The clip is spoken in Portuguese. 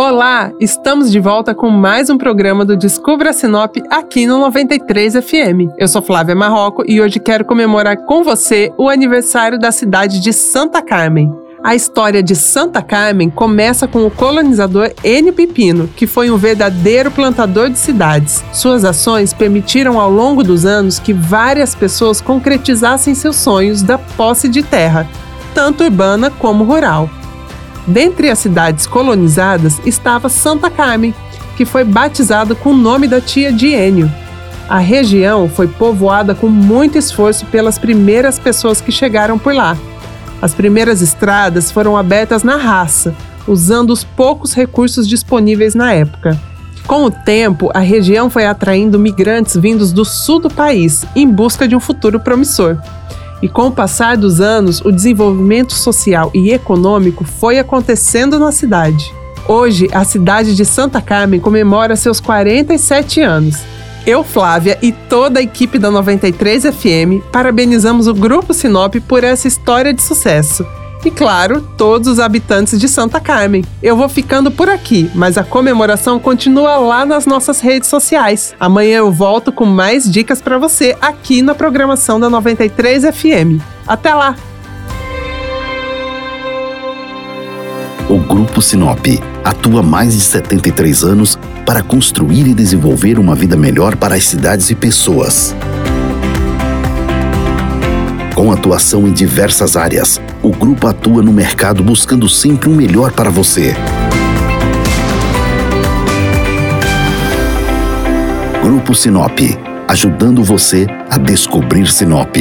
Olá, estamos de volta com mais um programa do Descubra Sinop aqui no 93 FM. Eu sou Flávia Marroco e hoje quero comemorar com você o aniversário da cidade de Santa Carmen. A história de Santa Carmen começa com o colonizador N. Pepino, que foi um verdadeiro plantador de cidades. Suas ações permitiram ao longo dos anos que várias pessoas concretizassem seus sonhos da posse de terra, tanto urbana como rural. Dentre as cidades colonizadas estava Santa Carmen, que foi batizada com o nome da tia de Enio. A região foi povoada com muito esforço pelas primeiras pessoas que chegaram por lá. As primeiras estradas foram abertas na raça, usando os poucos recursos disponíveis na época. Com o tempo, a região foi atraindo migrantes vindos do sul do país em busca de um futuro promissor. E com o passar dos anos, o desenvolvimento social e econômico foi acontecendo na cidade. Hoje, a cidade de Santa Carmen comemora seus 47 anos. Eu, Flávia e toda a equipe da 93 FM parabenizamos o Grupo Sinop por essa história de sucesso e, claro, todos os habitantes de Santa Carmen. Eu vou ficando por aqui, mas a comemoração continua lá nas nossas redes sociais. Amanhã eu volto com mais dicas para você aqui na programação da 93 FM. Até lá! O Grupo Sinop atua mais de 73 anos para construir e desenvolver uma vida melhor para as cidades e pessoas. Com atuação em diversas áreas, o grupo atua no mercado buscando sempre o melhor para você. Grupo Sinop, ajudando você a descobrir Sinop.